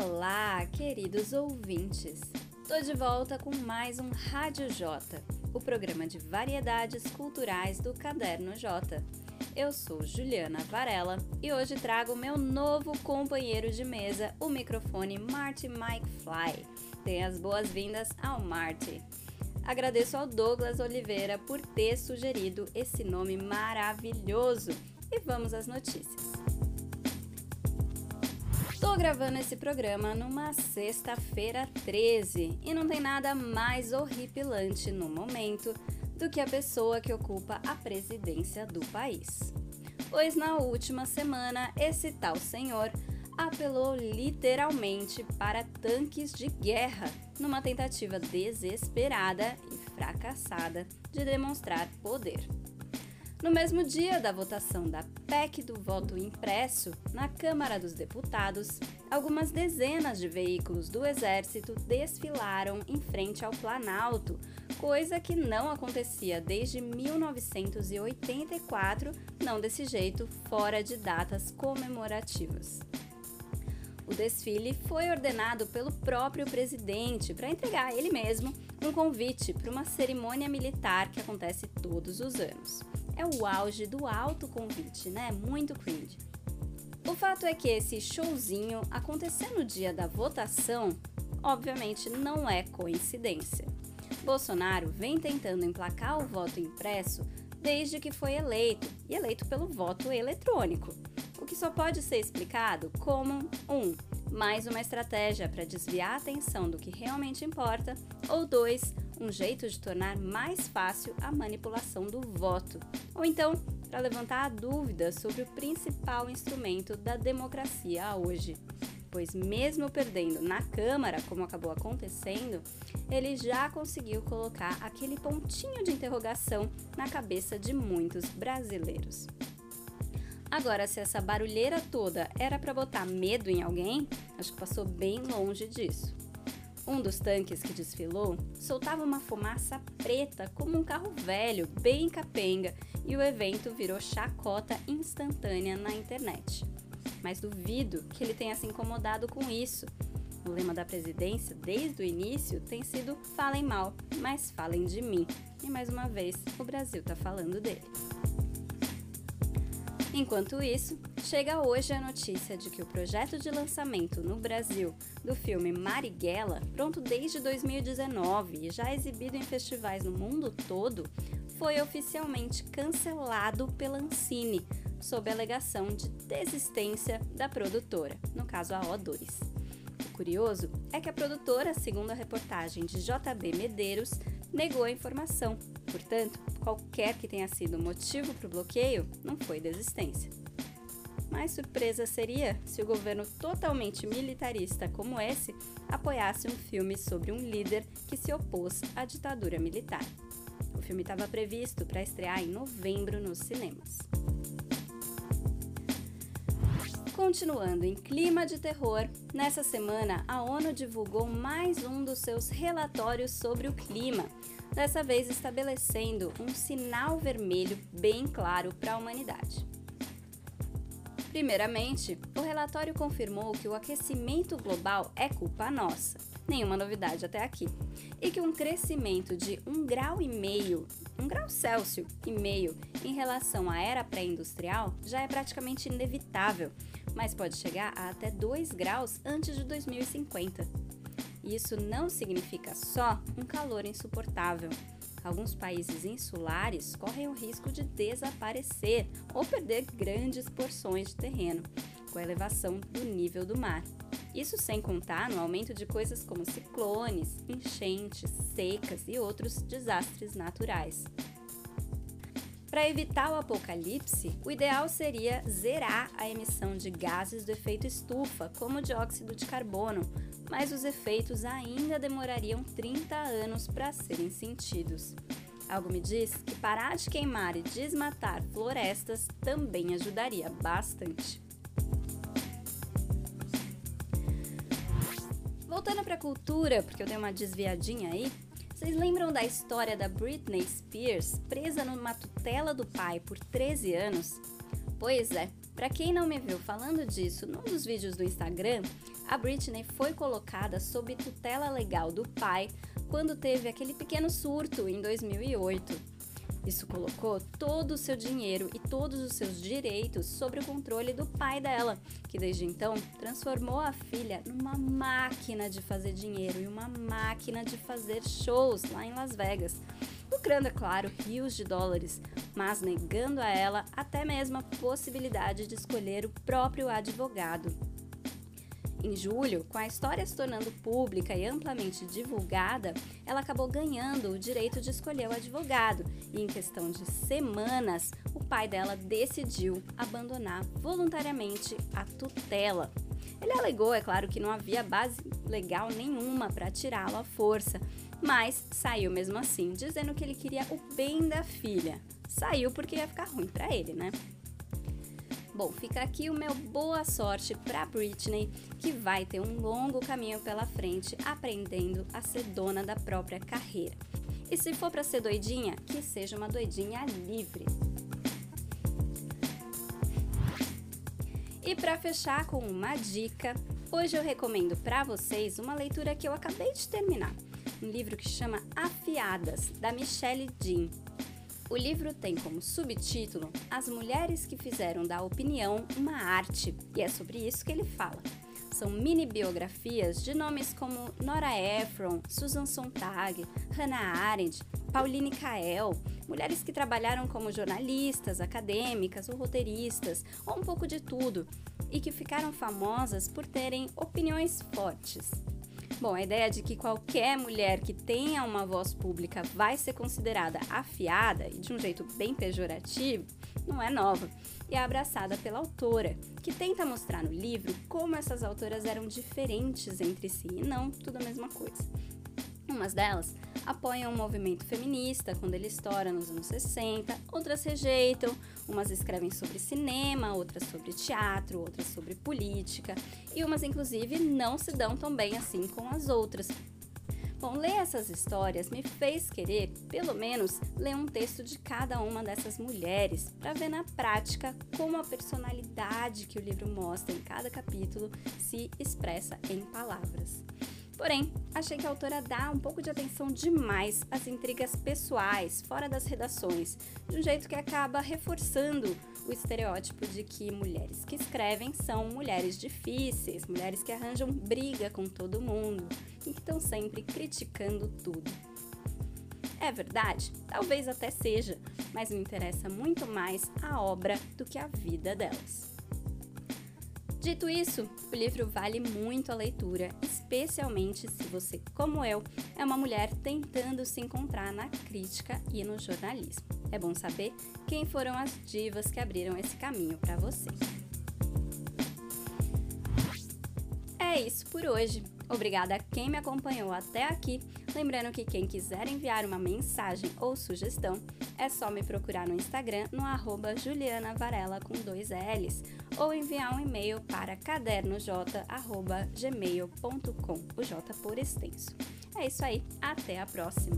Olá, queridos ouvintes! Tô de volta com mais um Rádio J, o programa de variedades culturais do Caderno J. Eu sou Juliana Varela e hoje trago meu novo companheiro de mesa, o microfone Marty Mike Fly. Dê as boas-vindas ao Marty. Agradeço ao Douglas Oliveira por ter sugerido esse nome maravilhoso. E vamos às notícias. Tô gravando esse programa numa sexta-feira 13 e não tem nada mais horripilante no momento do que a pessoa que ocupa a presidência do país. Pois na última semana, esse tal senhor apelou literalmente para tanques de guerra numa tentativa desesperada e fracassada de demonstrar poder. No mesmo dia da votação da PEC do voto impresso na Câmara dos Deputados, algumas dezenas de veículos do Exército desfilaram em frente ao Planalto, coisa que não acontecia desde 1984, não desse jeito, fora de datas comemorativas. O desfile foi ordenado pelo próprio presidente para entregar a ele mesmo um convite para uma cerimônia militar que acontece todos os anos é o auge do autoconvite, né? Muito cringe. O fato é que esse showzinho acontecer no dia da votação, obviamente não é coincidência. Bolsonaro vem tentando emplacar o voto impresso desde que foi eleito, e eleito pelo voto eletrônico, que só pode ser explicado como um, mais uma estratégia para desviar a atenção do que realmente importa, ou dois, um jeito de tornar mais fácil a manipulação do voto, ou então para levantar a dúvida sobre o principal instrumento da democracia hoje. Pois, mesmo perdendo na Câmara, como acabou acontecendo, ele já conseguiu colocar aquele pontinho de interrogação na cabeça de muitos brasileiros. Agora, se essa barulheira toda era para botar medo em alguém, acho que passou bem longe disso. Um dos tanques que desfilou soltava uma fumaça preta como um carro velho, bem capenga, e o evento virou chacota instantânea na internet. Mas duvido que ele tenha se incomodado com isso. O lema da presidência, desde o início, tem sido falem mal, mas falem de mim. E mais uma vez, o Brasil está falando dele. Enquanto isso, chega hoje a notícia de que o projeto de lançamento no Brasil do filme Marighella, pronto desde 2019 e já exibido em festivais no mundo todo, foi oficialmente cancelado pela Ancine, sob alegação de desistência da produtora, no caso a O2. O curioso é que a produtora, segundo a reportagem de JB Medeiros, negou a informação. Portanto, qualquer que tenha sido o motivo para o bloqueio, não foi desistência. Mais surpresa seria se o governo totalmente militarista como esse apoiasse um filme sobre um líder que se opôs à ditadura militar. O filme estava previsto para estrear em novembro nos cinemas. Continuando em clima de terror, nessa semana a ONU divulgou mais um dos seus relatórios sobre o clima, dessa vez estabelecendo um sinal vermelho bem claro para a humanidade. Primeiramente, o relatório confirmou que o aquecimento global é culpa nossa, nenhuma novidade até aqui, e que um crescimento de um grau e meio, um grau Celsius e meio em relação à era pré-industrial já é praticamente inevitável, mas pode chegar a até 2 graus antes de 2050. Isso não significa só um calor insuportável. Alguns países insulares correm o risco de desaparecer ou perder grandes porções de terreno com a elevação do nível do mar. Isso sem contar no aumento de coisas como ciclones, enchentes, secas e outros desastres naturais. Para evitar o apocalipse, o ideal seria zerar a emissão de gases do efeito estufa, como o dióxido de carbono, mas os efeitos ainda demorariam 30 anos para serem sentidos. Algo me diz que parar de queimar e desmatar florestas também ajudaria bastante. Voltando para a cultura, porque eu dei uma desviadinha aí, vocês lembram da história da Britney Spears presa numa tutela do pai por 13 anos? Pois é, Para quem não me viu falando disso num dos vídeos do Instagram, a Britney foi colocada sob tutela legal do pai quando teve aquele pequeno surto em 2008. Isso colocou todo o seu dinheiro e todos os seus direitos sobre o controle do pai dela, que desde então transformou a filha numa máquina de fazer dinheiro e uma máquina de fazer shows lá em Las Vegas. Lucrando, é claro, rios de dólares, mas negando a ela até mesmo a possibilidade de escolher o próprio advogado. Em julho, com a história se tornando pública e amplamente divulgada, ela acabou ganhando o direito de escolher o advogado e, em questão de semanas, o pai dela decidiu abandonar voluntariamente a tutela. Ele alegou, é claro, que não havia base legal nenhuma para tirá-lo à força, mas saiu mesmo assim, dizendo que ele queria o bem da filha. Saiu porque ia ficar ruim para ele, né? Bom, fica aqui o meu boa sorte para Britney, que vai ter um longo caminho pela frente aprendendo a ser dona da própria carreira. E se for para ser doidinha, que seja uma doidinha livre. E para fechar com uma dica, hoje eu recomendo para vocês uma leitura que eu acabei de terminar, um livro que chama Afiadas, da Michelle Jean. O livro tem como subtítulo As Mulheres que Fizeram da Opinião uma Arte, e é sobre isso que ele fala. São mini biografias de nomes como Nora Ephron, Susan Sontag, Hannah Arendt, Pauline Kael, mulheres que trabalharam como jornalistas, acadêmicas ou roteiristas, ou um pouco de tudo, e que ficaram famosas por terem opiniões fortes. Bom, a ideia de que qualquer mulher que tenha uma voz pública vai ser considerada afiada e de um jeito bem pejorativo não é nova e é abraçada pela autora, que tenta mostrar no livro como essas autoras eram diferentes entre si e não tudo a mesma coisa. Umas delas apoiam o movimento feminista quando ele estoura nos anos 60, outras rejeitam, umas escrevem sobre cinema, outras sobre teatro, outras sobre política, e umas inclusive não se dão tão bem assim com as outras. Bom, ler essas histórias me fez querer, pelo menos, ler um texto de cada uma dessas mulheres, para ver na prática como a personalidade que o livro mostra em cada capítulo se expressa em palavras. Porém, achei que a autora dá um pouco de atenção demais às intrigas pessoais, fora das redações, de um jeito que acaba reforçando o estereótipo de que mulheres que escrevem são mulheres difíceis, mulheres que arranjam briga com todo mundo e que estão sempre criticando tudo. É verdade? Talvez até seja, mas me interessa muito mais a obra do que a vida delas. Dito isso, o livro vale muito a leitura, especialmente se você, como eu, é uma mulher tentando se encontrar na crítica e no jornalismo. É bom saber quem foram as divas que abriram esse caminho para você. É isso por hoje. Obrigada a quem me acompanhou até aqui. Lembrando que quem quiser enviar uma mensagem ou sugestão, é só me procurar no Instagram no arroba Juliana Varela com dois L's ou enviar um e-mail para cadernoj.gmail.com, o J por extenso. É isso aí, até a próxima!